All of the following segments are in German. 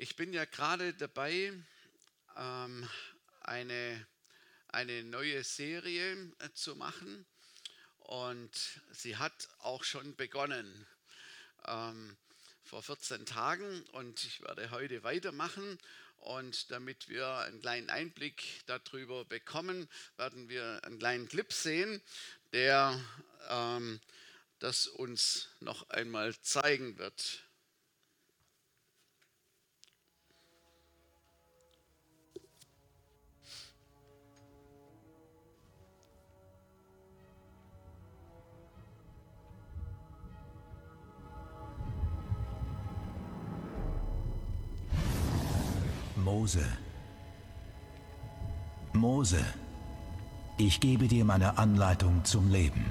Ich bin ja gerade dabei, ähm, eine, eine neue Serie äh, zu machen und sie hat auch schon begonnen ähm, vor 14 Tagen und ich werde heute weitermachen. Und damit wir einen kleinen Einblick darüber bekommen, werden wir einen kleinen Clip sehen, der ähm, das uns noch einmal zeigen wird. Mose. Mose, ich gebe dir meine Anleitung zum Leben.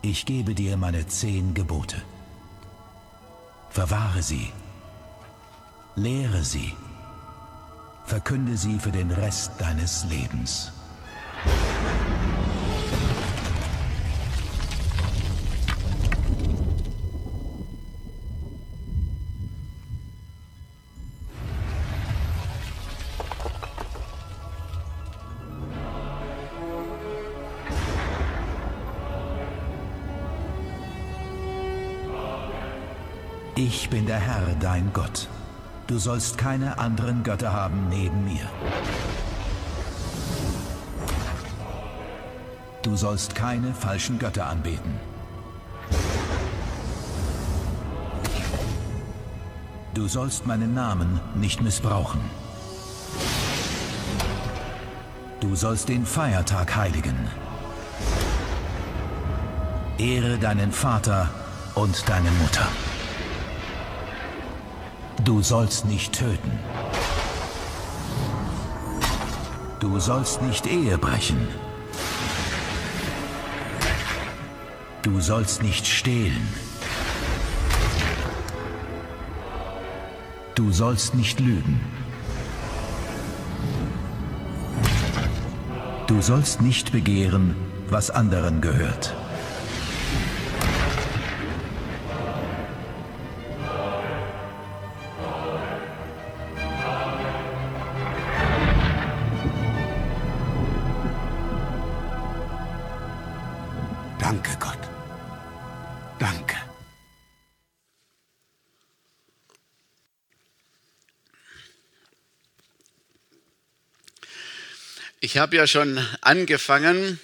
Ich gebe dir meine zehn Gebote. Verwahre sie. Lehre sie. Verkünde sie für den Rest deines Lebens. Ich bin der Herr, dein Gott. Du sollst keine anderen Götter haben neben mir. Du sollst keine falschen Götter anbeten. Du sollst meinen Namen nicht missbrauchen. Du sollst den Feiertag heiligen. Ehre deinen Vater und deine Mutter. Du sollst nicht töten. Du sollst nicht Ehe brechen. Du sollst nicht stehlen. Du sollst nicht lügen. Du sollst nicht begehren, was anderen gehört. Ich habe ja schon angefangen,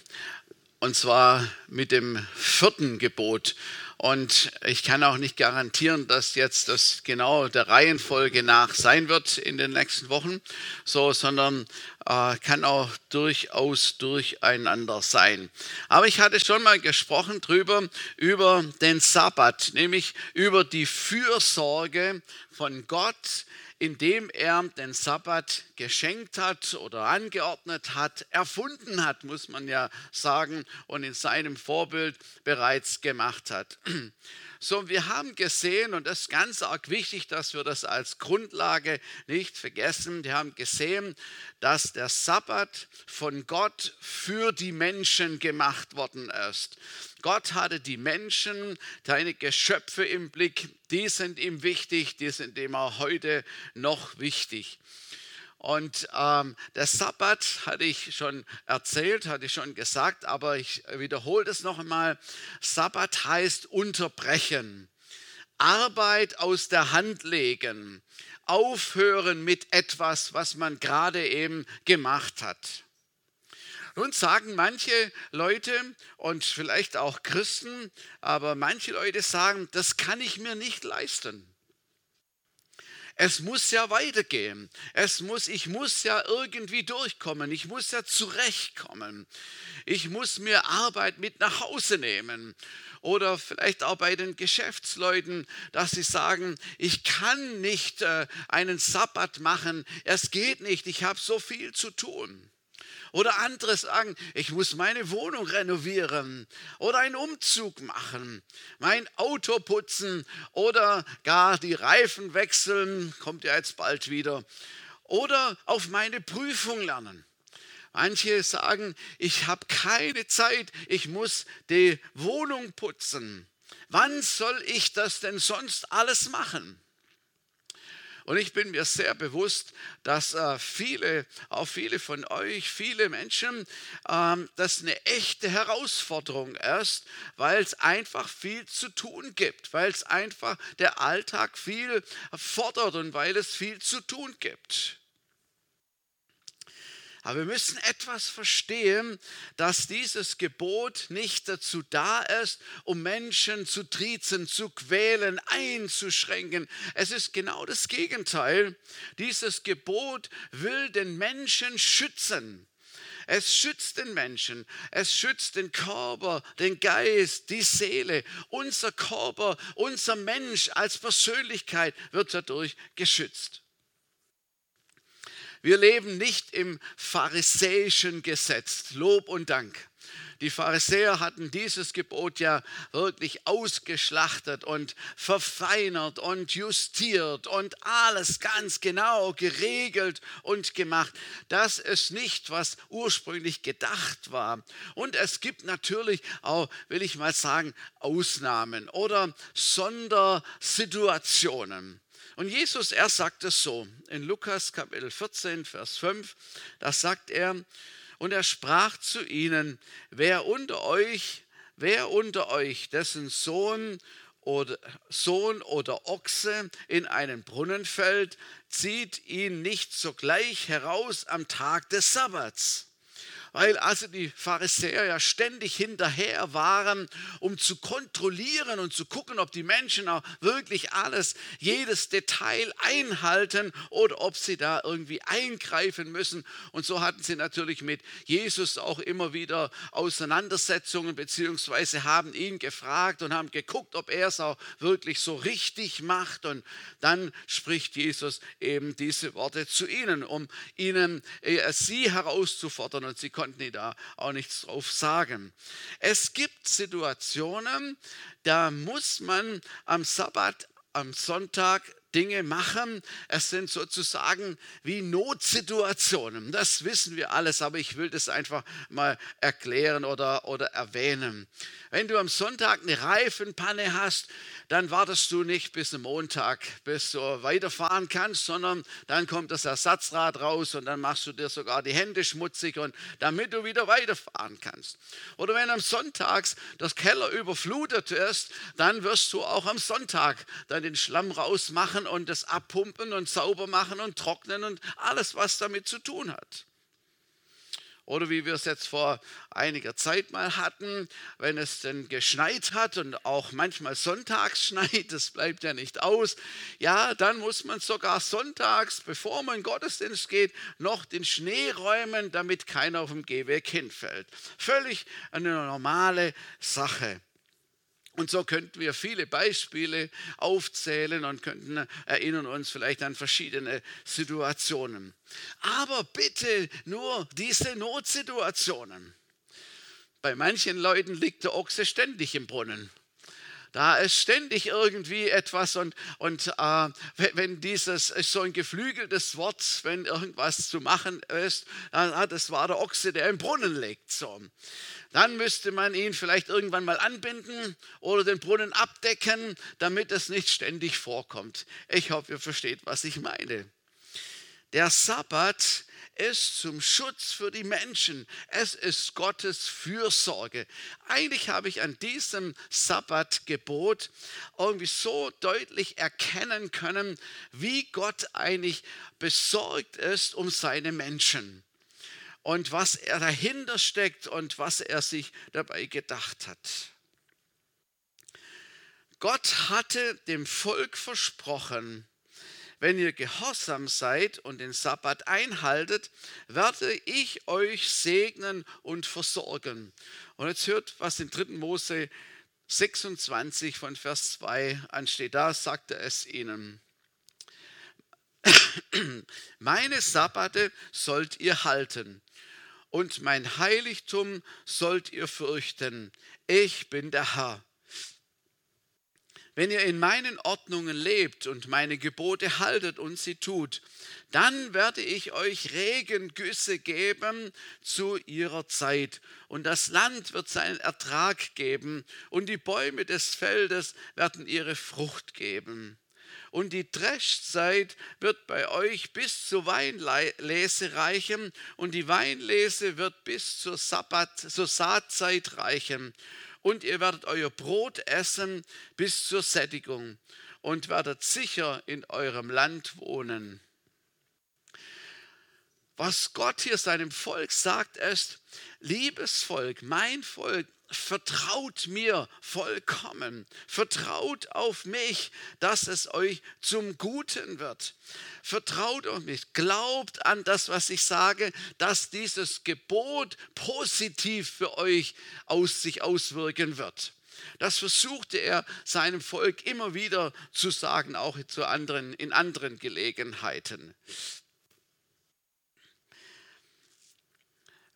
und zwar mit dem vierten Gebot. Und ich kann auch nicht garantieren, dass jetzt das genau der Reihenfolge nach sein wird in den nächsten Wochen, so, sondern äh, kann auch durchaus durcheinander sein. Aber ich hatte schon mal gesprochen drüber, über den Sabbat, nämlich über die Fürsorge von Gott indem er den Sabbat geschenkt hat oder angeordnet hat, erfunden hat, muss man ja sagen, und in seinem Vorbild bereits gemacht hat. So, wir haben gesehen, und das ist ganz arg wichtig, dass wir das als Grundlage nicht vergessen, wir haben gesehen, dass der Sabbat von Gott für die Menschen gemacht worden ist. Gott hatte die Menschen, deine Geschöpfe im Blick, die sind ihm wichtig, die sind ihm auch heute noch wichtig. Und ähm, der Sabbat hatte ich schon erzählt, hatte ich schon gesagt, aber ich wiederhole das noch einmal. Sabbat heißt unterbrechen, Arbeit aus der Hand legen, aufhören mit etwas, was man gerade eben gemacht hat. Nun sagen manche Leute und vielleicht auch Christen, aber manche Leute sagen, das kann ich mir nicht leisten. Es muss ja weitergehen. Es muss, ich muss ja irgendwie durchkommen. Ich muss ja zurechtkommen. Ich muss mir Arbeit mit nach Hause nehmen. Oder vielleicht auch bei den Geschäftsleuten, dass sie sagen, ich kann nicht äh, einen Sabbat machen. Es geht nicht. Ich habe so viel zu tun. Oder andere sagen, ich muss meine Wohnung renovieren oder einen Umzug machen, mein Auto putzen oder gar die Reifen wechseln, kommt ja jetzt bald wieder. Oder auf meine Prüfung lernen. Manche sagen, ich habe keine Zeit, ich muss die Wohnung putzen. Wann soll ich das denn sonst alles machen? Und ich bin mir sehr bewusst, dass äh, viele, auch viele von euch, viele Menschen, ähm, das eine echte Herausforderung ist, weil es einfach viel zu tun gibt, weil es einfach der Alltag viel fordert und weil es viel zu tun gibt. Aber wir müssen etwas verstehen, dass dieses Gebot nicht dazu da ist, um Menschen zu triezen, zu quälen, einzuschränken. Es ist genau das Gegenteil. Dieses Gebot will den Menschen schützen. Es schützt den Menschen, es schützt den Körper, den Geist, die Seele. Unser Körper, unser Mensch als Persönlichkeit wird dadurch geschützt. Wir leben nicht im pharisäischen Gesetz. Lob und Dank. Die Pharisäer hatten dieses Gebot ja wirklich ausgeschlachtet und verfeinert und justiert und alles ganz genau geregelt und gemacht. Das ist nicht, was ursprünglich gedacht war. Und es gibt natürlich auch, will ich mal sagen, Ausnahmen oder Sondersituationen. Und Jesus, er sagt es so in Lukas Kapitel 14, Vers 5, da sagt er, und er sprach zu ihnen, wer unter euch, wer unter euch, dessen Sohn oder Sohn oder Ochse in einen Brunnen fällt, zieht ihn nicht sogleich heraus am Tag des Sabbats weil also die Pharisäer ja ständig hinterher waren, um zu kontrollieren und zu gucken, ob die Menschen auch wirklich alles, jedes Detail einhalten oder ob sie da irgendwie eingreifen müssen. Und so hatten sie natürlich mit Jesus auch immer wieder Auseinandersetzungen, beziehungsweise haben ihn gefragt und haben geguckt, ob er es auch wirklich so richtig macht. Und dann spricht Jesus eben diese Worte zu ihnen, um ihnen äh, sie herauszufordern. Und sie konnten konnten die da auch nichts drauf sagen. Es gibt Situationen, da muss man am Sabbat, am Sonntag Dinge machen. Es sind sozusagen wie Notsituationen. Das wissen wir alles, aber ich will das einfach mal erklären oder, oder erwähnen. Wenn du am Sonntag eine Reifenpanne hast, dann wartest du nicht bis zum Montag, bis du weiterfahren kannst, sondern dann kommt das Ersatzrad raus und dann machst du dir sogar die Hände schmutzig und damit du wieder weiterfahren kannst. Oder wenn am Sonntag das Keller überflutet ist, dann wirst du auch am Sonntag dann den Schlamm rausmachen und das abpumpen und sauber machen und trocknen und alles, was damit zu tun hat. Oder wie wir es jetzt vor einiger Zeit mal hatten, wenn es denn geschneit hat und auch manchmal sonntags schneit, das bleibt ja nicht aus, ja, dann muss man sogar sonntags, bevor man in Gottesdienst geht, noch den Schnee räumen, damit keiner auf dem Gehweg hinfällt. Völlig eine normale Sache. Und so könnten wir viele Beispiele aufzählen und könnten erinnern uns vielleicht an verschiedene Situationen. Aber bitte nur diese Notsituationen. Bei manchen Leuten liegt der Ochse ständig im Brunnen. Da ist ständig irgendwie etwas und, und äh, wenn dieses ist so ein geflügeltes Wort, wenn irgendwas zu machen ist, dann, ah, das war der Ochse, der im Brunnen liegt. So. Dann müsste man ihn vielleicht irgendwann mal anbinden oder den Brunnen abdecken, damit es nicht ständig vorkommt. Ich hoffe, ihr versteht, was ich meine. Der Sabbat ist zum Schutz für die Menschen. Es ist Gottes Fürsorge. Eigentlich habe ich an diesem Sabbatgebot irgendwie so deutlich erkennen können, wie Gott eigentlich besorgt ist um seine Menschen und was er dahinter steckt und was er sich dabei gedacht hat. Gott hatte dem Volk versprochen, wenn ihr gehorsam seid und den Sabbat einhaltet, werde ich euch segnen und versorgen. Und jetzt hört, was in 3. Mose 26 von Vers 2 ansteht. Da sagte es ihnen. Meine Sabbate sollt ihr halten und mein Heiligtum sollt ihr fürchten. Ich bin der Herr. Wenn ihr in meinen Ordnungen lebt und meine Gebote haltet und sie tut, dann werde ich euch Regengüsse geben zu ihrer Zeit. Und das Land wird seinen Ertrag geben und die Bäume des Feldes werden ihre Frucht geben. und die Dreschzeit wird bei euch bis zur Weinlese reichen und die Weinlese wird bis zur, Sabbat, zur Saatzeit reichen. Und ihr werdet euer Brot essen bis zur Sättigung und werdet sicher in eurem Land wohnen. Was Gott hier seinem Volk sagt, ist, liebes Volk, mein Volk, vertraut mir vollkommen, vertraut auf mich, dass es euch zum Guten wird. Vertraut auf mich, glaubt an das, was ich sage, dass dieses Gebot positiv für euch aus sich auswirken wird. Das versuchte er seinem Volk immer wieder zu sagen, auch zu anderen, in anderen Gelegenheiten.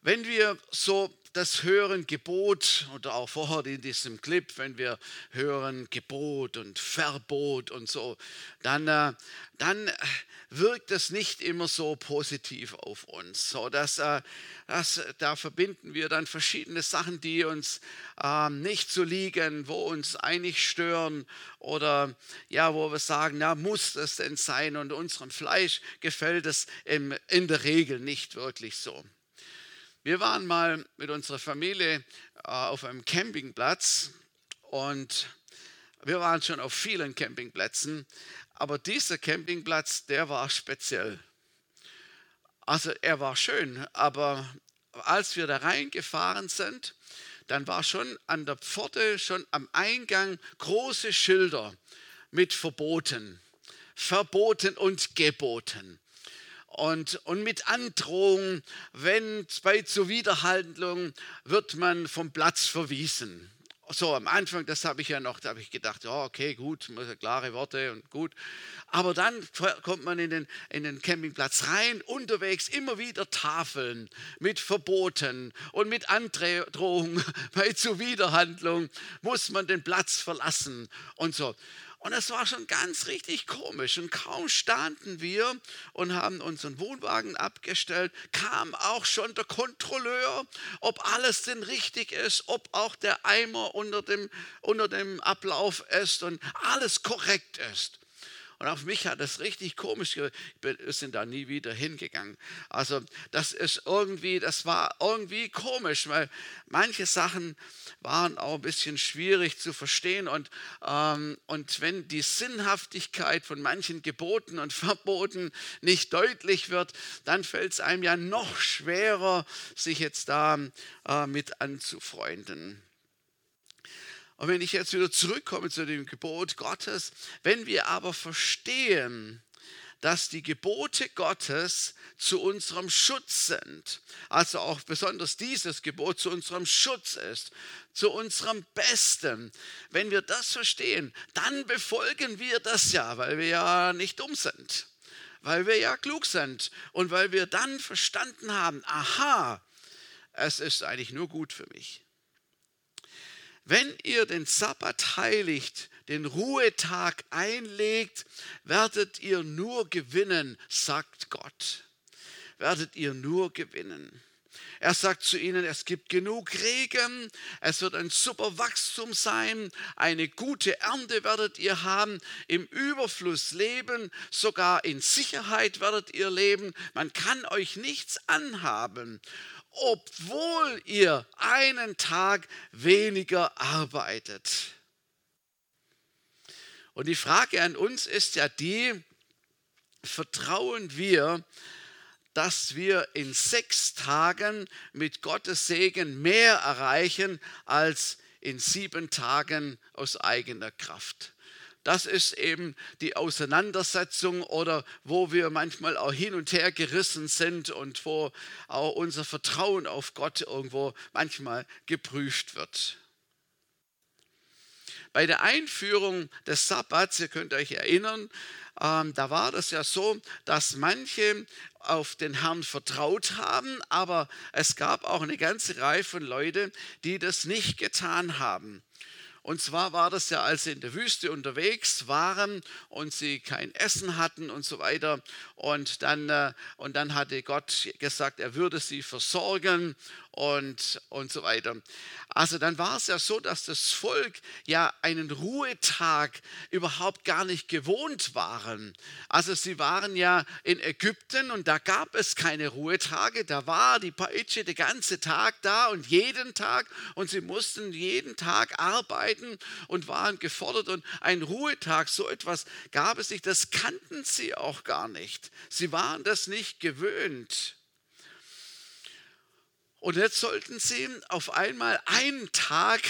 Wenn wir so das hören Gebot oder auch vorher in diesem Clip, wenn wir hören Gebot und Verbot und so, dann, äh, dann wirkt das nicht immer so positiv auf uns. So, dass, äh, dass, da verbinden wir dann verschiedene Sachen, die uns äh, nicht so liegen, wo uns eigentlich stören oder ja, wo wir sagen, na, muss das denn sein? Und unserem Fleisch gefällt es in der Regel nicht wirklich so. Wir waren mal mit unserer Familie äh, auf einem Campingplatz und wir waren schon auf vielen Campingplätzen, aber dieser Campingplatz, der war speziell. Also er war schön, aber als wir da reingefahren sind, dann war schon an der Pforte, schon am Eingang große Schilder mit Verboten. Verboten und Geboten und, und mit Androhung, wenn bei Zuwiderhandlung wird man vom Platz verwiesen. So am Anfang, das habe ich ja noch, da habe ich gedacht, ja, okay, gut, klare Worte und gut. Aber dann kommt man in den, in den Campingplatz rein, unterwegs immer wieder Tafeln mit Verboten und mit Androhung bei Zuwiderhandlung muss man den Platz verlassen und so. Und es war schon ganz richtig komisch. Und kaum standen wir und haben unseren Wohnwagen abgestellt, kam auch schon der Kontrolleur, ob alles denn richtig ist, ob auch der Eimer unter dem, unter dem Ablauf ist und alles korrekt ist. Und auf mich hat das richtig komisch, wir sind da nie wieder hingegangen. Also das ist irgendwie, das war irgendwie komisch, weil manche Sachen waren auch ein bisschen schwierig zu verstehen. Und, ähm, und wenn die Sinnhaftigkeit von manchen Geboten und Verboten nicht deutlich wird, dann fällt es einem ja noch schwerer, sich jetzt da äh, mit anzufreunden. Und wenn ich jetzt wieder zurückkomme zu dem Gebot Gottes, wenn wir aber verstehen, dass die Gebote Gottes zu unserem Schutz sind, also auch besonders dieses Gebot zu unserem Schutz ist, zu unserem Besten. Wenn wir das verstehen, dann befolgen wir das ja, weil wir ja nicht dumm sind, weil wir ja klug sind und weil wir dann verstanden haben, aha, es ist eigentlich nur gut für mich. Wenn ihr den Sabbat heiligt, den Ruhetag einlegt, werdet ihr nur gewinnen, sagt Gott. Werdet ihr nur gewinnen. Er sagt zu ihnen, es gibt genug Regen, es wird ein super Wachstum sein, eine gute Ernte werdet ihr haben, im Überfluss leben, sogar in Sicherheit werdet ihr leben, man kann euch nichts anhaben obwohl ihr einen Tag weniger arbeitet. Und die Frage an uns ist ja die, vertrauen wir, dass wir in sechs Tagen mit Gottes Segen mehr erreichen als in sieben Tagen aus eigener Kraft? Das ist eben die Auseinandersetzung oder wo wir manchmal auch hin und her gerissen sind und wo auch unser Vertrauen auf Gott irgendwo manchmal geprüft wird. Bei der Einführung des Sabbats, ihr könnt euch erinnern, ähm, da war das ja so, dass manche auf den Herrn vertraut haben, aber es gab auch eine ganze Reihe von Leuten, die das nicht getan haben. Und zwar war das ja, als sie in der Wüste unterwegs waren und sie kein Essen hatten und so weiter. Und dann, äh, und dann hatte Gott gesagt, er würde sie versorgen und, und so weiter. Also dann war es ja so, dass das Volk ja einen Ruhetag überhaupt gar nicht gewohnt waren. Also sie waren ja in Ägypten und da gab es keine Ruhetage. Da war die Peitsche den ganzen Tag da und jeden Tag und sie mussten jeden Tag arbeiten und waren gefordert und ein Ruhetag, so etwas gab es nicht. Das kannten sie auch gar nicht. Sie waren das nicht gewöhnt. Und jetzt sollten sie auf einmal einen Tag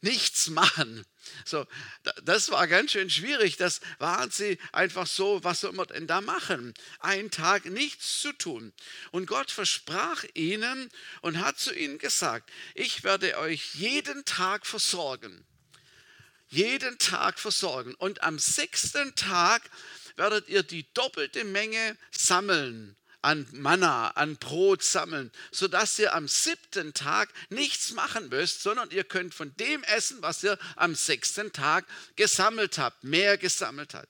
nichts machen. So, das war ganz schön schwierig. Das waren sie einfach so, was soll man denn da machen? Einen Tag nichts zu tun. Und Gott versprach ihnen und hat zu ihnen gesagt, ich werde euch jeden Tag versorgen. Jeden Tag versorgen. Und am sechsten Tag werdet ihr die doppelte Menge sammeln an Manna, an Brot sammeln, sodass ihr am siebten Tag nichts machen müsst, sondern ihr könnt von dem essen, was ihr am sechsten Tag gesammelt habt, mehr gesammelt habt.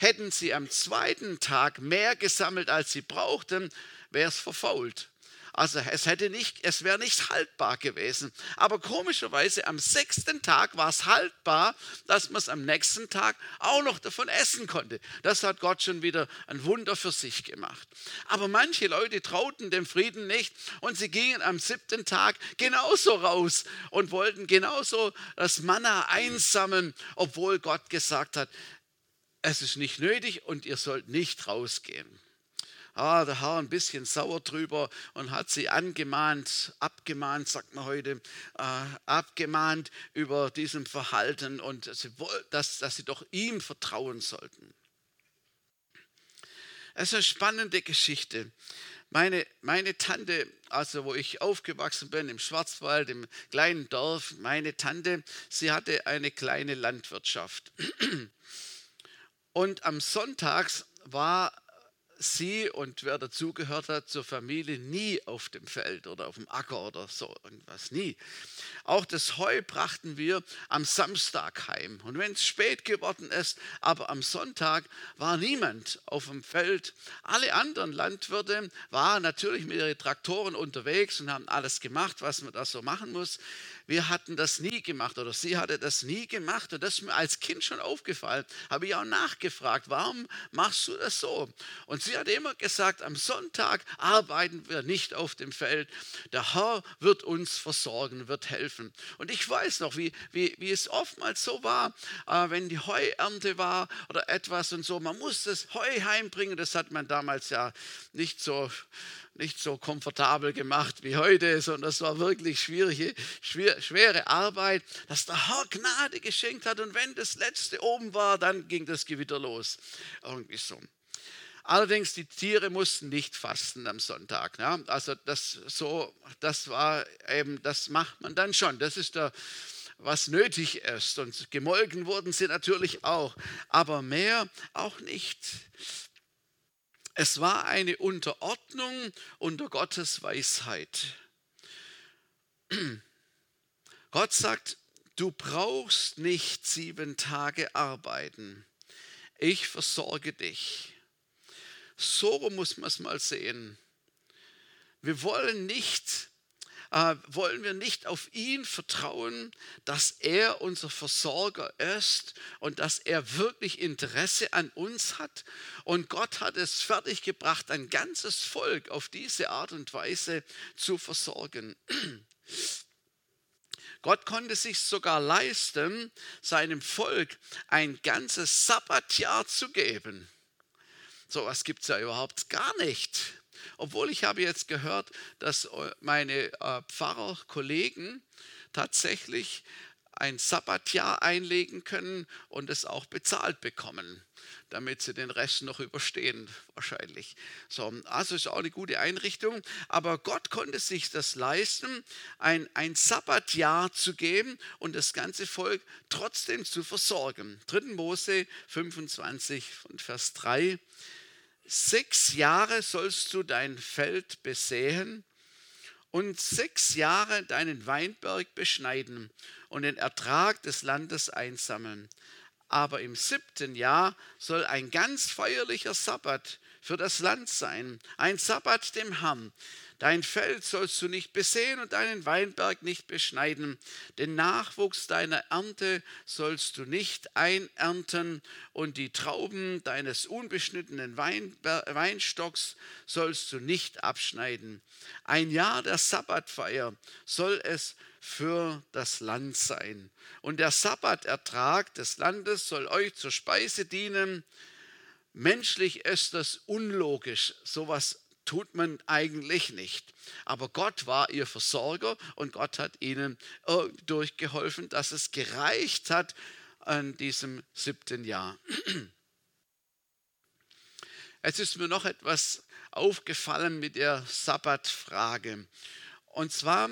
Hätten sie am zweiten Tag mehr gesammelt, als sie brauchten, wäre es verfault. Also es hätte nicht, es wäre nicht haltbar gewesen. Aber komischerweise am sechsten Tag war es haltbar, dass man es am nächsten Tag auch noch davon essen konnte. Das hat Gott schon wieder ein Wunder für sich gemacht. Aber manche Leute trauten dem Frieden nicht und sie gingen am siebten Tag genauso raus und wollten genauso das Manna einsammeln, obwohl Gott gesagt hat, es ist nicht nötig und ihr sollt nicht rausgehen ah, der Herr ein bisschen sauer drüber und hat sie angemahnt, abgemahnt, sagt man heute, äh, abgemahnt über diesem Verhalten und sie, dass, dass sie doch ihm vertrauen sollten. Es ist eine spannende Geschichte. Meine, meine Tante, also wo ich aufgewachsen bin, im Schwarzwald, im kleinen Dorf, meine Tante, sie hatte eine kleine Landwirtschaft. Und am Sonntags war sie und wer dazugehört hat zur Familie nie auf dem Feld oder auf dem Acker oder so irgendwas, nie. Auch das Heu brachten wir am Samstag heim. Und wenn es spät geworden ist, aber am Sonntag war niemand auf dem Feld. Alle anderen Landwirte waren natürlich mit ihren Traktoren unterwegs und haben alles gemacht, was man da so machen muss wir hatten das nie gemacht oder sie hatte das nie gemacht und das ist mir als Kind schon aufgefallen. Habe ich auch nachgefragt, warum machst du das so? Und sie hat immer gesagt, am Sonntag arbeiten wir nicht auf dem Feld. Der Herr wird uns versorgen, wird helfen. Und ich weiß noch, wie, wie, wie es oftmals so war, äh, wenn die Heuernte war oder etwas und so, man musste das Heu heimbringen. Das hat man damals ja nicht so nicht so komfortabel gemacht wie heute, sondern das war wirklich schwierige, schwer, schwere Arbeit, dass der Herr Gnade geschenkt hat und wenn das letzte oben war, dann ging das Gewitter los. Irgendwie so. Allerdings, die Tiere mussten nicht fasten am Sonntag. Ja? Also das, so, das war eben, das macht man dann schon. Das ist der, was nötig ist. Und gemolken wurden sie natürlich auch, aber mehr auch nicht. Es war eine Unterordnung unter Gottes Weisheit. Gott sagt, du brauchst nicht sieben Tage arbeiten. Ich versorge dich. So muss man es mal sehen. Wir wollen nicht äh, wollen wir nicht auf ihn vertrauen, dass er unser Versorger ist und dass er wirklich Interesse an uns hat. Und Gott hat es fertiggebracht, ein ganzes Volk auf diese Art und Weise zu versorgen. Gott konnte sich sogar leisten, seinem Volk ein ganzes Sabbatjahr zu geben. So etwas gibt es ja überhaupt gar nicht. Obwohl ich habe jetzt gehört, dass äh, meine äh, Pfarrerkollegen tatsächlich ein Sabbatjahr einlegen können und es auch bezahlt bekommen, damit sie den Rest noch überstehen wahrscheinlich. So, also ist auch eine gute Einrichtung, aber Gott konnte sich das leisten, ein, ein Sabbatjahr zu geben und das ganze Volk trotzdem zu versorgen. 3. Mose 25 und Vers 3 Sechs Jahre sollst du dein Feld besäen und sechs Jahre deinen Weinberg beschneiden und den Ertrag des Landes einsammeln. Aber im siebten Jahr soll ein ganz feierlicher Sabbat für das Land sein, ein Sabbat dem Herrn. Dein Feld sollst du nicht besehen und deinen Weinberg nicht beschneiden. Den Nachwuchs deiner Ernte sollst du nicht einernten und die Trauben deines unbeschnittenen Weinstocks sollst du nicht abschneiden. Ein Jahr der Sabbatfeier soll es für das Land sein. Und der Sabbatertrag des Landes soll euch zur Speise dienen. Menschlich ist das unlogisch, sowas tut man eigentlich nicht. Aber Gott war ihr Versorger und Gott hat ihnen durchgeholfen, dass es gereicht hat an diesem siebten Jahr. Es ist mir noch etwas aufgefallen mit der Sabbatfrage. Und zwar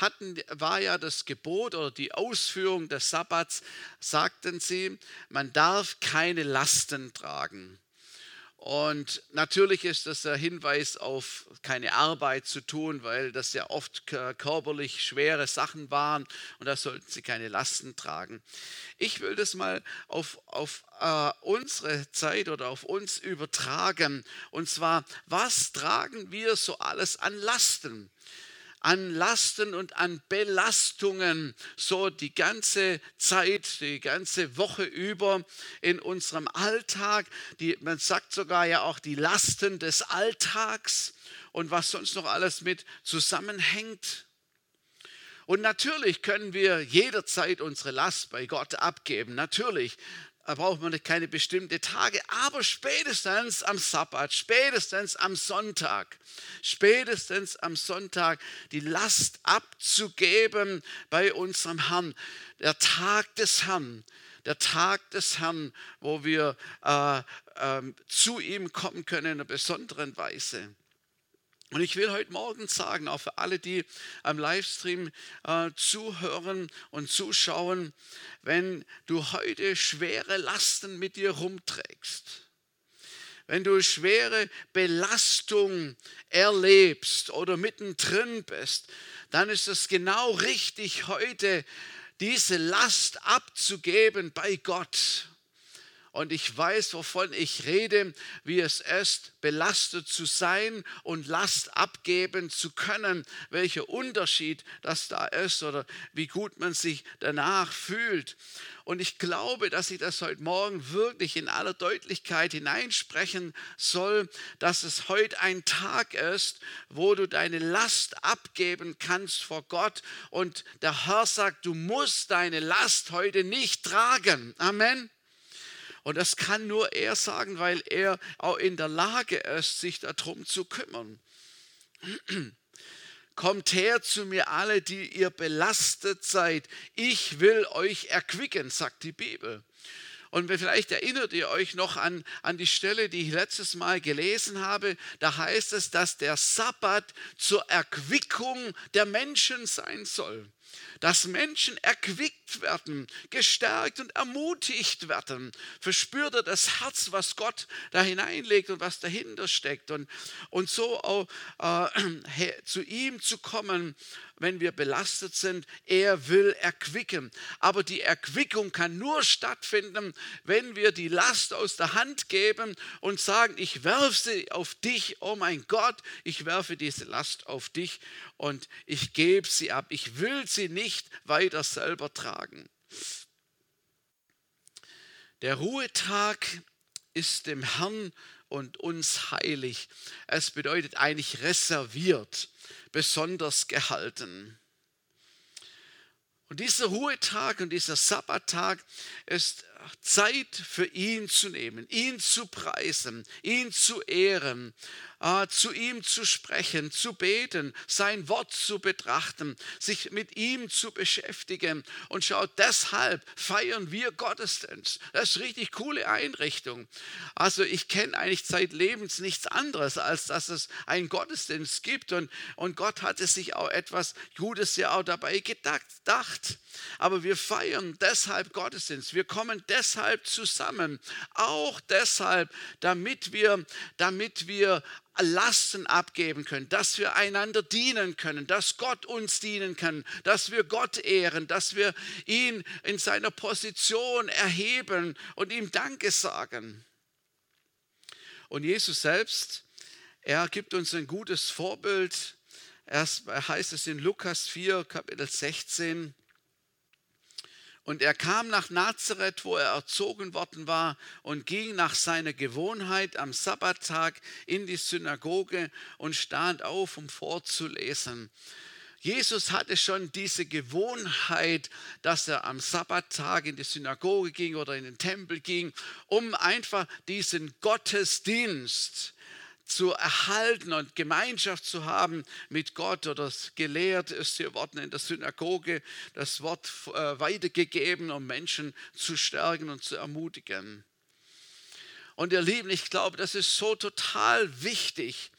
hatten, war ja das Gebot oder die Ausführung des Sabbats, sagten sie, man darf keine Lasten tragen. Und natürlich ist das ein Hinweis auf keine Arbeit zu tun, weil das ja oft körperlich schwere Sachen waren und da sollten sie keine Lasten tragen. Ich will das mal auf, auf äh, unsere Zeit oder auf uns übertragen. Und zwar, was tragen wir so alles an Lasten? An Lasten und an Belastungen so die ganze Zeit, die ganze Woche über in unserem Alltag. Die, man sagt sogar ja auch die Lasten des Alltags und was sonst noch alles mit zusammenhängt. Und natürlich können wir jederzeit unsere Last bei Gott abgeben. Natürlich braucht man keine bestimmten Tage, aber spätestens am Sabbat, spätestens am Sonntag, spätestens am Sonntag die Last abzugeben bei unserem Herrn. Der Tag des Herrn, der Tag des Herrn, wo wir äh, äh, zu ihm kommen können in einer besonderen Weise. Und ich will heute Morgen sagen, auch für alle, die am Livestream äh, zuhören und zuschauen, wenn du heute schwere Lasten mit dir rumträgst, wenn du schwere Belastung erlebst oder mittendrin bist, dann ist es genau richtig, heute diese Last abzugeben bei Gott und ich weiß, wovon ich rede, wie es ist, belastet zu sein und Last abgeben zu können, welcher Unterschied das da ist oder wie gut man sich danach fühlt. Und ich glaube, dass ich das heute Morgen wirklich in aller Deutlichkeit hineinsprechen soll, dass es heute ein Tag ist, wo du deine Last abgeben kannst vor Gott. Und der Herr sagt, du musst deine Last heute nicht tragen. Amen. Und das kann nur er sagen, weil er auch in der Lage ist, sich darum zu kümmern. Kommt her zu mir alle, die ihr belastet seid. Ich will euch erquicken, sagt die Bibel. Und vielleicht erinnert ihr euch noch an, an die Stelle, die ich letztes Mal gelesen habe. Da heißt es, dass der Sabbat zur Erquickung der Menschen sein soll dass Menschen erquickt werden, gestärkt und ermutigt werden. Verspürt er das Herz, was Gott da hineinlegt und was dahinter steckt. Und, und so auch äh, zu ihm zu kommen wenn wir belastet sind. Er will erquicken. Aber die Erquickung kann nur stattfinden, wenn wir die Last aus der Hand geben und sagen, ich werfe sie auf dich, oh mein Gott, ich werfe diese Last auf dich und ich gebe sie ab. Ich will sie nicht weiter selber tragen. Der Ruhetag ist dem Herrn und uns heilig. Es bedeutet eigentlich reserviert besonders gehalten. Und dieser Ruhetag und dieser Sabbattag ist Zeit für ihn zu nehmen, ihn zu preisen, ihn zu ehren, äh, zu ihm zu sprechen, zu beten, sein Wort zu betrachten, sich mit ihm zu beschäftigen. Und schaut, deshalb feiern wir Gottesdienst. Das ist eine richtig coole Einrichtung. Also ich kenne eigentlich zeitlebens nichts anderes, als dass es einen Gottesdienst gibt. Und, und Gott hatte sich auch etwas Gutes ja auch dabei gedacht. Aber wir feiern deshalb Gottesdienst. Wir kommen deshalb deshalb zusammen. Auch deshalb, damit wir, damit wir Lasten abgeben können, dass wir einander dienen können, dass Gott uns dienen kann, dass wir Gott ehren, dass wir ihn in seiner Position erheben und ihm Danke sagen. Und Jesus selbst, er gibt uns ein gutes Vorbild. Erst heißt es in Lukas 4, Kapitel 16, und er kam nach Nazareth, wo er erzogen worden war, und ging nach seiner Gewohnheit am Sabbattag in die Synagoge und stand auf, um vorzulesen. Jesus hatte schon diese Gewohnheit, dass er am Sabbattag in die Synagoge ging oder in den Tempel ging, um einfach diesen Gottesdienst zu erhalten und Gemeinschaft zu haben mit Gott oder gelehrt ist hier worden in der Synagoge, das Wort äh, weitergegeben, um Menschen zu stärken und zu ermutigen. Und ihr Lieben, ich glaube, das ist so total wichtig,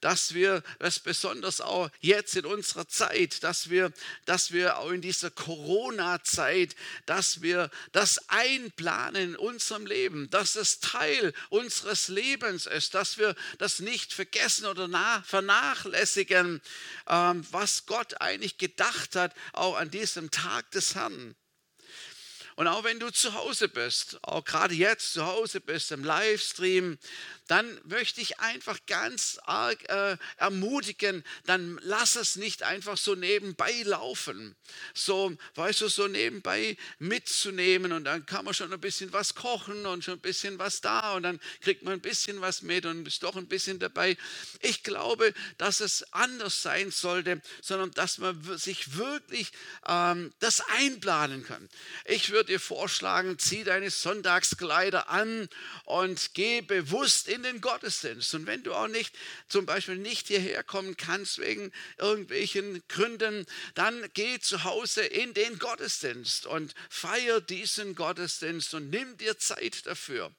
dass wir das besonders auch jetzt in unserer Zeit, dass wir, dass wir auch in dieser Corona-Zeit, dass wir das einplanen in unserem Leben, dass es Teil unseres Lebens ist, dass wir das nicht vergessen oder vernachlässigen, ähm, was Gott eigentlich gedacht hat, auch an diesem Tag des Herrn. Und auch wenn du zu Hause bist, auch gerade jetzt zu Hause bist im Livestream, dann möchte ich einfach ganz arg äh, ermutigen, dann lass es nicht einfach so nebenbei laufen. So, weißt du, so nebenbei mitzunehmen und dann kann man schon ein bisschen was kochen und schon ein bisschen was da und dann kriegt man ein bisschen was mit und ist doch ein bisschen dabei. Ich glaube, dass es anders sein sollte, sondern dass man sich wirklich ähm, das einplanen kann. Ich würde dir vorschlagen, zieh deine Sonntagskleider an und geh bewusst in in den Gottesdienst. Und wenn du auch nicht, zum Beispiel nicht hierher kommen kannst wegen irgendwelchen Gründen, dann geh zu Hause in den Gottesdienst und feier diesen Gottesdienst und nimm dir Zeit dafür.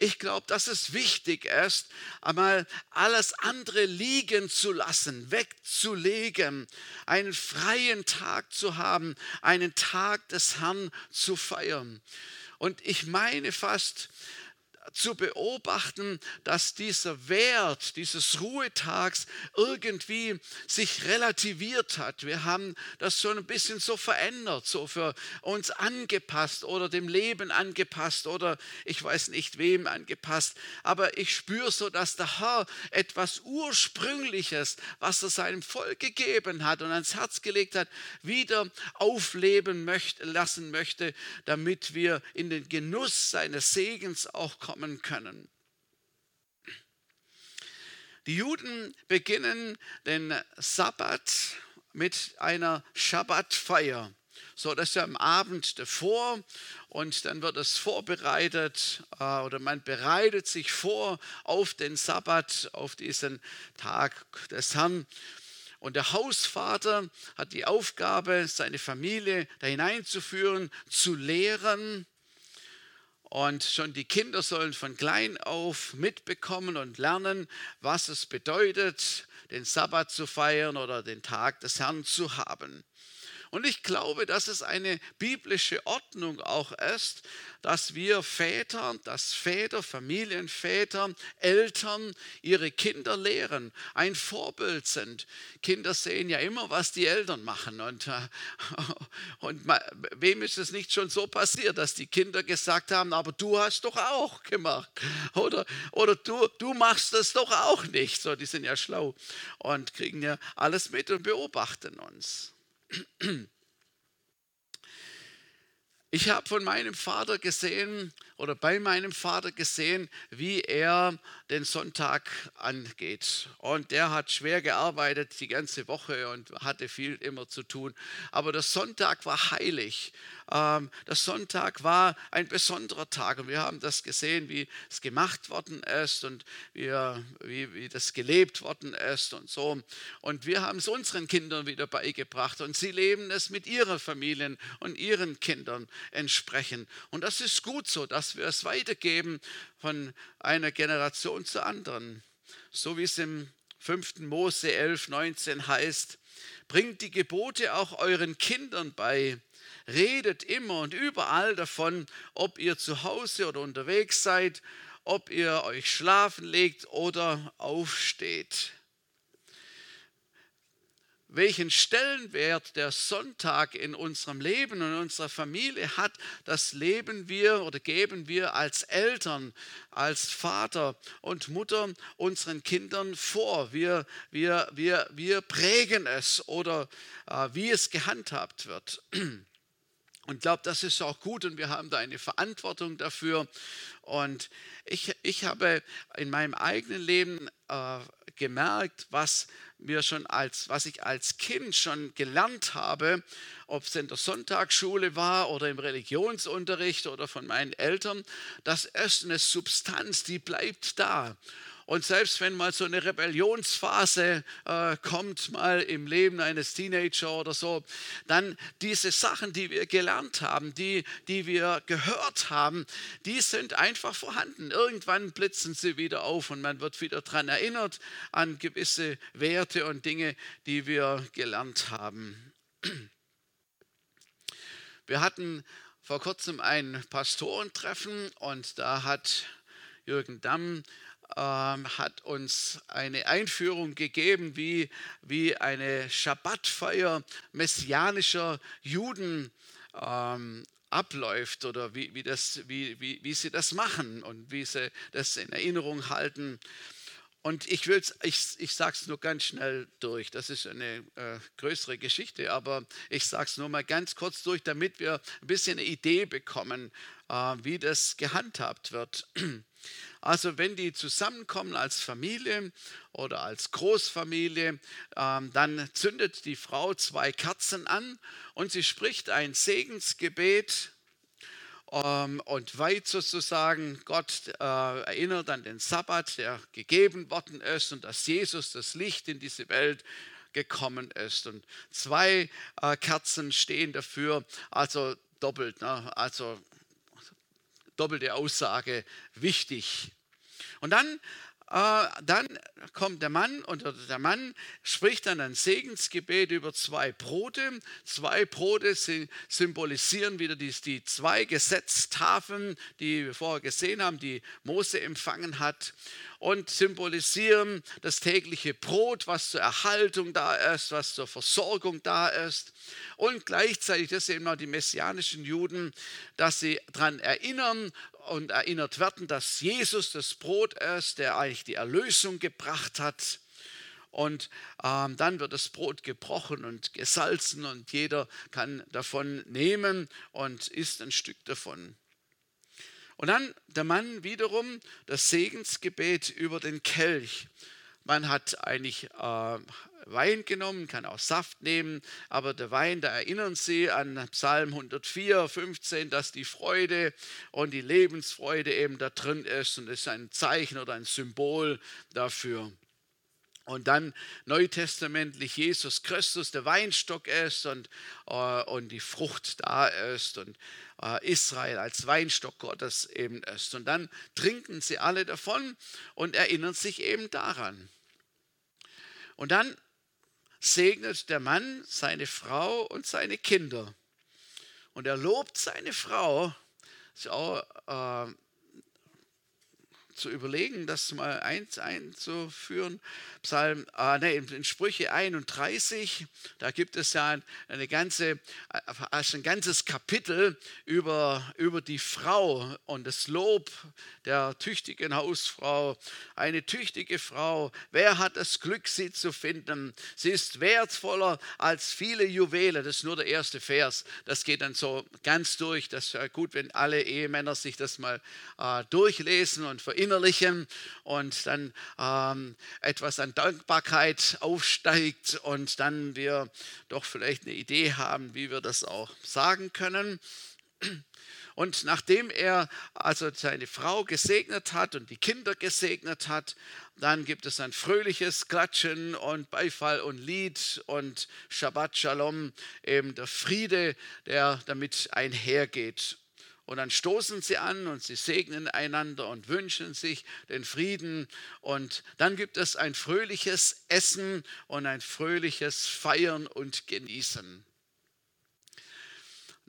Ich glaube, dass es wichtig ist, einmal alles andere liegen zu lassen, wegzulegen, einen freien Tag zu haben, einen Tag des Herrn zu feiern. Und ich meine fast, zu beobachten, dass dieser Wert dieses Ruhetags irgendwie sich relativiert hat. Wir haben das schon ein bisschen so verändert, so für uns angepasst oder dem Leben angepasst oder ich weiß nicht wem angepasst. Aber ich spüre so, dass der Herr etwas Ursprüngliches, was er seinem Volk gegeben hat und ans Herz gelegt hat, wieder aufleben möchte, lassen möchte, damit wir in den Genuss seines Segens auch kommen kommen können. Die Juden beginnen den Sabbat mit einer Schabbatfeier. So, das ist ja am Abend davor und dann wird es vorbereitet äh, oder man bereitet sich vor auf den Sabbat, auf diesen Tag des Herrn. Und der Hausvater hat die Aufgabe, seine Familie da hineinzuführen, zu lehren, und schon die Kinder sollen von klein auf mitbekommen und lernen, was es bedeutet, den Sabbat zu feiern oder den Tag des Herrn zu haben. Und ich glaube, dass es eine biblische Ordnung auch ist, dass wir Väter, dass Väter, Familienväter, Eltern ihre Kinder lehren, ein Vorbild sind. Kinder sehen ja immer, was die Eltern machen. Und, äh, und wem ist es nicht schon so passiert, dass die Kinder gesagt haben, aber du hast doch auch gemacht. Oder, oder du, du machst es doch auch nicht. So, die sind ja schlau und kriegen ja alles mit und beobachten uns. Ich habe von meinem Vater gesehen oder bei meinem Vater gesehen, wie er den Sonntag angeht. Und der hat schwer gearbeitet die ganze Woche und hatte viel immer zu tun. Aber der Sonntag war heilig. Ähm, der Sonntag war ein besonderer Tag und wir haben das gesehen, wie es gemacht worden ist und wie, wie, wie das gelebt worden ist und so. Und wir haben es unseren Kindern wieder beigebracht und sie leben es mit ihren Familien und ihren Kindern entsprechend. Und das ist gut so, dass wir es weitergeben von einer Generation zur anderen. So wie es im 5. Mose 11, 19 heißt, bringt die Gebote auch euren Kindern bei redet immer und überall davon, ob ihr zu Hause oder unterwegs seid, ob ihr euch schlafen legt oder aufsteht welchen Stellenwert der Sonntag in unserem Leben und unserer Familie hat, das leben wir oder geben wir als Eltern, als Vater und Mutter unseren Kindern vor. Wir, wir, wir, wir prägen es oder äh, wie es gehandhabt wird. Und glaube, das ist auch gut und wir haben da eine Verantwortung dafür. Und ich, ich habe in meinem eigenen Leben äh, gemerkt, was mir schon als, was ich als Kind schon gelernt habe, ob es in der Sonntagsschule war oder im Religionsunterricht oder von meinen Eltern, das ist eine Substanz, die bleibt da. Und selbst wenn mal so eine Rebellionsphase äh, kommt, mal im Leben eines Teenager oder so, dann diese Sachen, die wir gelernt haben, die, die wir gehört haben, die sind einfach vorhanden. Irgendwann blitzen sie wieder auf und man wird wieder daran erinnert an gewisse Werte und Dinge, die wir gelernt haben. Wir hatten vor kurzem ein Pastorentreffen und da hat Jürgen Damm hat uns eine Einführung gegeben, wie, wie eine Schabbatfeier messianischer Juden ähm, abläuft oder wie, wie, das, wie, wie, wie sie das machen und wie sie das in Erinnerung halten. Und ich, ich, ich sage es nur ganz schnell durch. Das ist eine äh, größere Geschichte, aber ich sage es nur mal ganz kurz durch, damit wir ein bisschen eine Idee bekommen, äh, wie das gehandhabt wird. Also wenn die zusammenkommen als Familie oder als Großfamilie, ähm, dann zündet die Frau zwei Kerzen an und sie spricht ein Segensgebet ähm, und weiht sozusagen, Gott äh, erinnert an den Sabbat, der gegeben worden ist und dass Jesus das Licht in diese Welt gekommen ist. Und zwei äh, Kerzen stehen dafür, also doppelt, ne? also doppelte Aussage wichtig. Und dann, dann kommt der Mann und der Mann spricht dann ein Segensgebet über zwei Brote. Zwei Brote symbolisieren wieder die, die zwei Gesetztafeln, die wir vorher gesehen haben, die Mose empfangen hat und symbolisieren das tägliche Brot, was zur Erhaltung da ist, was zur Versorgung da ist. Und gleichzeitig, das sehen wir die messianischen Juden, dass sie daran erinnern und erinnert werden, dass Jesus das Brot ist, der eigentlich die Erlösung gebracht hat. Und ähm, dann wird das Brot gebrochen und gesalzen und jeder kann davon nehmen und isst ein Stück davon. Und dann der Mann wiederum das Segensgebet über den Kelch. Man hat eigentlich äh, Wein genommen, kann auch Saft nehmen, aber der Wein, da erinnern Sie an Psalm 104, 15, dass die Freude und die Lebensfreude eben da drin ist und ist ein Zeichen oder ein Symbol dafür. Und dann neutestamentlich Jesus Christus der Weinstock ist und, äh, und die Frucht da ist und äh, Israel als Weinstock Gottes eben ist. Und dann trinken sie alle davon und erinnern sich eben daran. Und dann segnet der Mann seine Frau und seine Kinder. Und er lobt seine Frau. Das ist auch äh, zu überlegen, das mal eins einzuführen. Psalm, äh, nee, in Sprüche 31, da gibt es ja eine ganze, also ein ganzes Kapitel über, über die Frau und das Lob der tüchtigen Hausfrau. Eine tüchtige Frau, wer hat das Glück, sie zu finden? Sie ist wertvoller als viele Juwele. Das ist nur der erste Vers. Das geht dann so ganz durch. Das ist gut, wenn alle Ehemänner sich das mal äh, durchlesen und verinnerlichen verinnerlichen und dann ähm, etwas an Dankbarkeit aufsteigt und dann wir doch vielleicht eine Idee haben, wie wir das auch sagen können. Und nachdem er also seine Frau gesegnet hat und die Kinder gesegnet hat, dann gibt es ein fröhliches Klatschen und Beifall und Lied und Shabbat Shalom, eben der Friede, der damit einhergeht. Und dann stoßen sie an und sie segnen einander und wünschen sich den Frieden. Und dann gibt es ein fröhliches Essen und ein fröhliches Feiern und Genießen.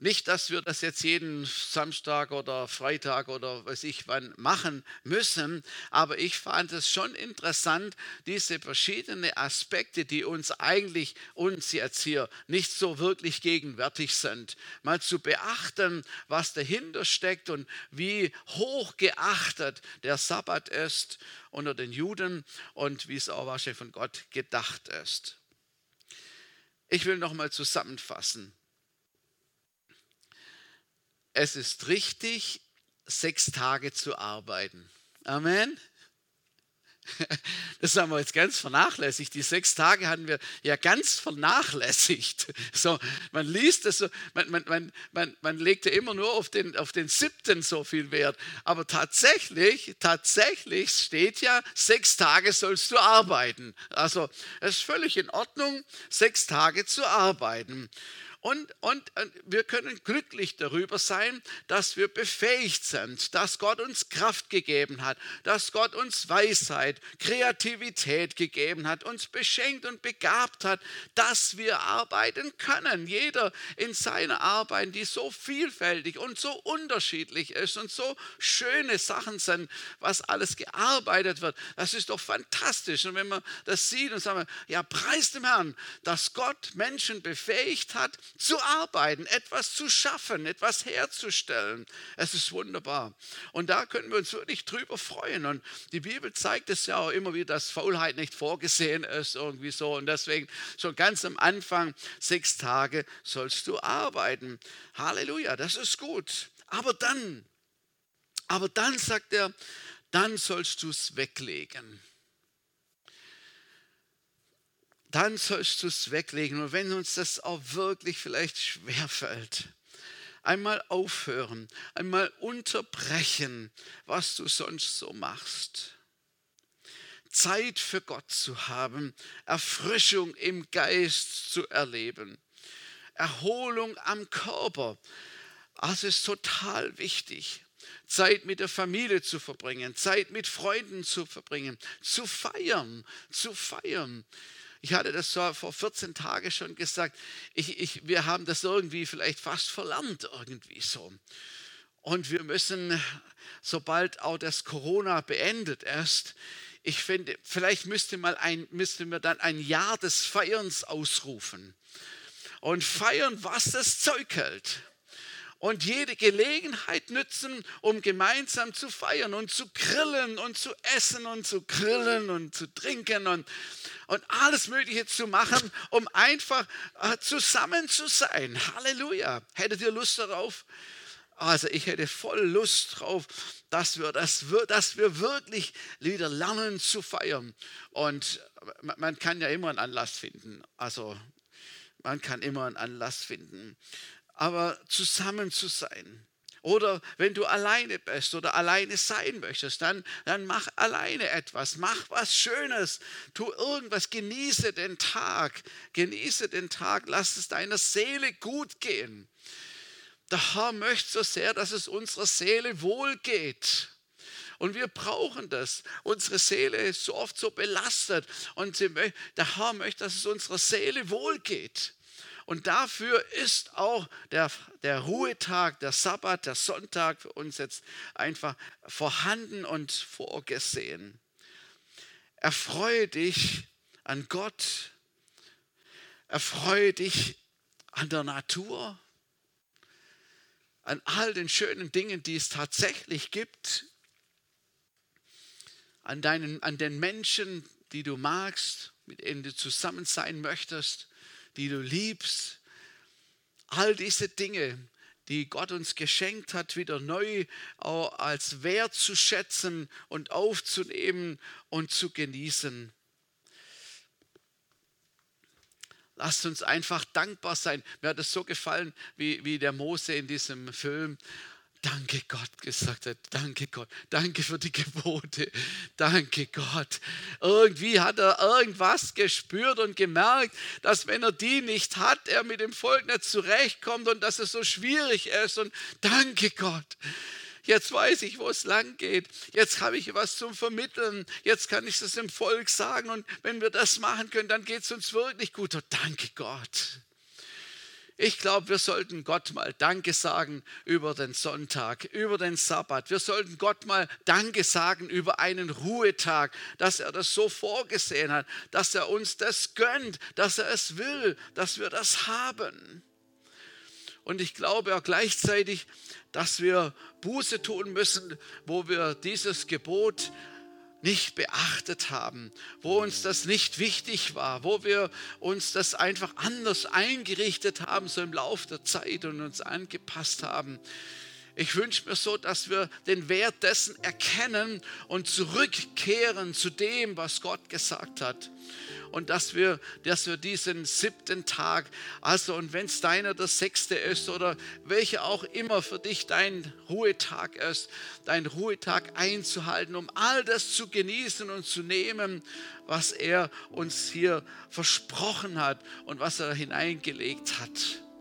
Nicht, dass wir das jetzt jeden Samstag oder Freitag oder weiß ich wann machen müssen, aber ich fand es schon interessant, diese verschiedenen Aspekte, die uns eigentlich, uns jetzt hier nicht so wirklich gegenwärtig sind, mal zu beachten, was dahinter steckt und wie hoch geachtet der Sabbat ist unter den Juden und wie es auch wahrscheinlich von Gott gedacht ist. Ich will nochmal zusammenfassen es ist richtig, sechs Tage zu arbeiten. Amen. Das haben wir jetzt ganz vernachlässigt. Die sechs Tage hatten wir ja ganz vernachlässigt. So, man liest es so, man, man, man, man, man legt ja immer nur auf den, auf den siebten so viel Wert. Aber tatsächlich, tatsächlich steht ja, sechs Tage sollst du arbeiten. Also es ist völlig in Ordnung, sechs Tage zu arbeiten. Und, und, wir können glücklich darüber sein, dass wir befähigt sind, dass Gott uns Kraft gegeben hat, dass Gott uns Weisheit, Kreativität gegeben hat, uns beschenkt und begabt hat, dass wir arbeiten können. Jeder in seiner Arbeit, die so vielfältig und so unterschiedlich ist und so schöne Sachen sind, was alles gearbeitet wird. Das ist doch fantastisch. Und wenn man das sieht und sagt, ja, preis dem Herrn, dass Gott Menschen befähigt hat, zu arbeiten, etwas zu schaffen, etwas herzustellen. Es ist wunderbar. Und da können wir uns wirklich drüber freuen. Und die Bibel zeigt es ja auch immer wieder, dass Faulheit nicht vorgesehen ist, irgendwie so. Und deswegen schon ganz am Anfang, sechs Tage sollst du arbeiten. Halleluja, das ist gut. Aber dann, aber dann sagt er, dann sollst du es weglegen dann sollst du es weglegen. Und wenn uns das auch wirklich vielleicht schwerfällt, einmal aufhören, einmal unterbrechen, was du sonst so machst. Zeit für Gott zu haben, Erfrischung im Geist zu erleben, Erholung am Körper. Das ist total wichtig. Zeit mit der Familie zu verbringen, Zeit mit Freunden zu verbringen, zu feiern, zu feiern. Ich hatte das vor 14 Tagen schon gesagt. Ich, ich, wir haben das irgendwie vielleicht fast verlernt, irgendwie so. Und wir müssen, sobald auch das Corona beendet ist, ich finde, vielleicht müsste, mal ein, müssten wir dann ein Jahr des Feierns ausrufen. Und feiern, was das Zeug hält und jede Gelegenheit nützen, um gemeinsam zu feiern und zu grillen und zu essen und zu grillen und zu trinken und, und alles Mögliche zu machen, um einfach äh, zusammen zu sein. Halleluja. Hättet ihr Lust darauf? Also ich hätte voll Lust drauf, dass wir, das, dass wir wirklich wieder lernen zu feiern. Und man kann ja immer einen Anlass finden. Also man kann immer einen Anlass finden aber zusammen zu sein. Oder wenn du alleine bist oder alleine sein möchtest, dann, dann mach alleine etwas, mach was Schönes, tu irgendwas, genieße den Tag, genieße den Tag, lass es deiner Seele gut gehen. Der Herr möchte so sehr, dass es unserer Seele wohl geht. Und wir brauchen das. Unsere Seele ist so oft so belastet. Und der Herr möchte, dass es unserer Seele wohl geht. Und dafür ist auch der, der Ruhetag, der Sabbat, der Sonntag für uns jetzt einfach vorhanden und vorgesehen. Erfreue dich an Gott. Erfreue dich an der Natur. An all den schönen Dingen, die es tatsächlich gibt. An, deinen, an den Menschen, die du magst, mit denen du zusammen sein möchtest die du liebst. All diese Dinge, die Gott uns geschenkt hat, wieder neu als Wert zu schätzen und aufzunehmen und zu genießen. Lasst uns einfach dankbar sein. Mir hat es so gefallen, wie, wie der Mose in diesem Film. Danke Gott gesagt hat, danke Gott, danke für die Gebote, danke Gott. Irgendwie hat er irgendwas gespürt und gemerkt, dass wenn er die nicht hat, er mit dem Volk nicht zurechtkommt und dass es so schwierig ist. Und danke Gott. Jetzt weiß ich, wo es lang geht. Jetzt habe ich was zum Vermitteln. Jetzt kann ich es dem Volk sagen. Und wenn wir das machen können, dann geht es uns wirklich gut. Und danke Gott. Ich glaube, wir sollten Gott mal Danke sagen über den Sonntag, über den Sabbat. Wir sollten Gott mal Danke sagen über einen Ruhetag, dass er das so vorgesehen hat, dass er uns das gönnt, dass er es will, dass wir das haben. Und ich glaube auch gleichzeitig, dass wir Buße tun müssen, wo wir dieses Gebot nicht beachtet haben, wo uns das nicht wichtig war, wo wir uns das einfach anders eingerichtet haben, so im Laufe der Zeit und uns angepasst haben. Ich wünsche mir so, dass wir den Wert dessen erkennen und zurückkehren zu dem, was Gott gesagt hat. Und dass wir, dass wir diesen siebten Tag, also und wenn es deiner der sechste ist oder welcher auch immer für dich dein Ruhetag ist, dein Ruhetag einzuhalten, um all das zu genießen und zu nehmen, was er uns hier versprochen hat und was er hineingelegt hat.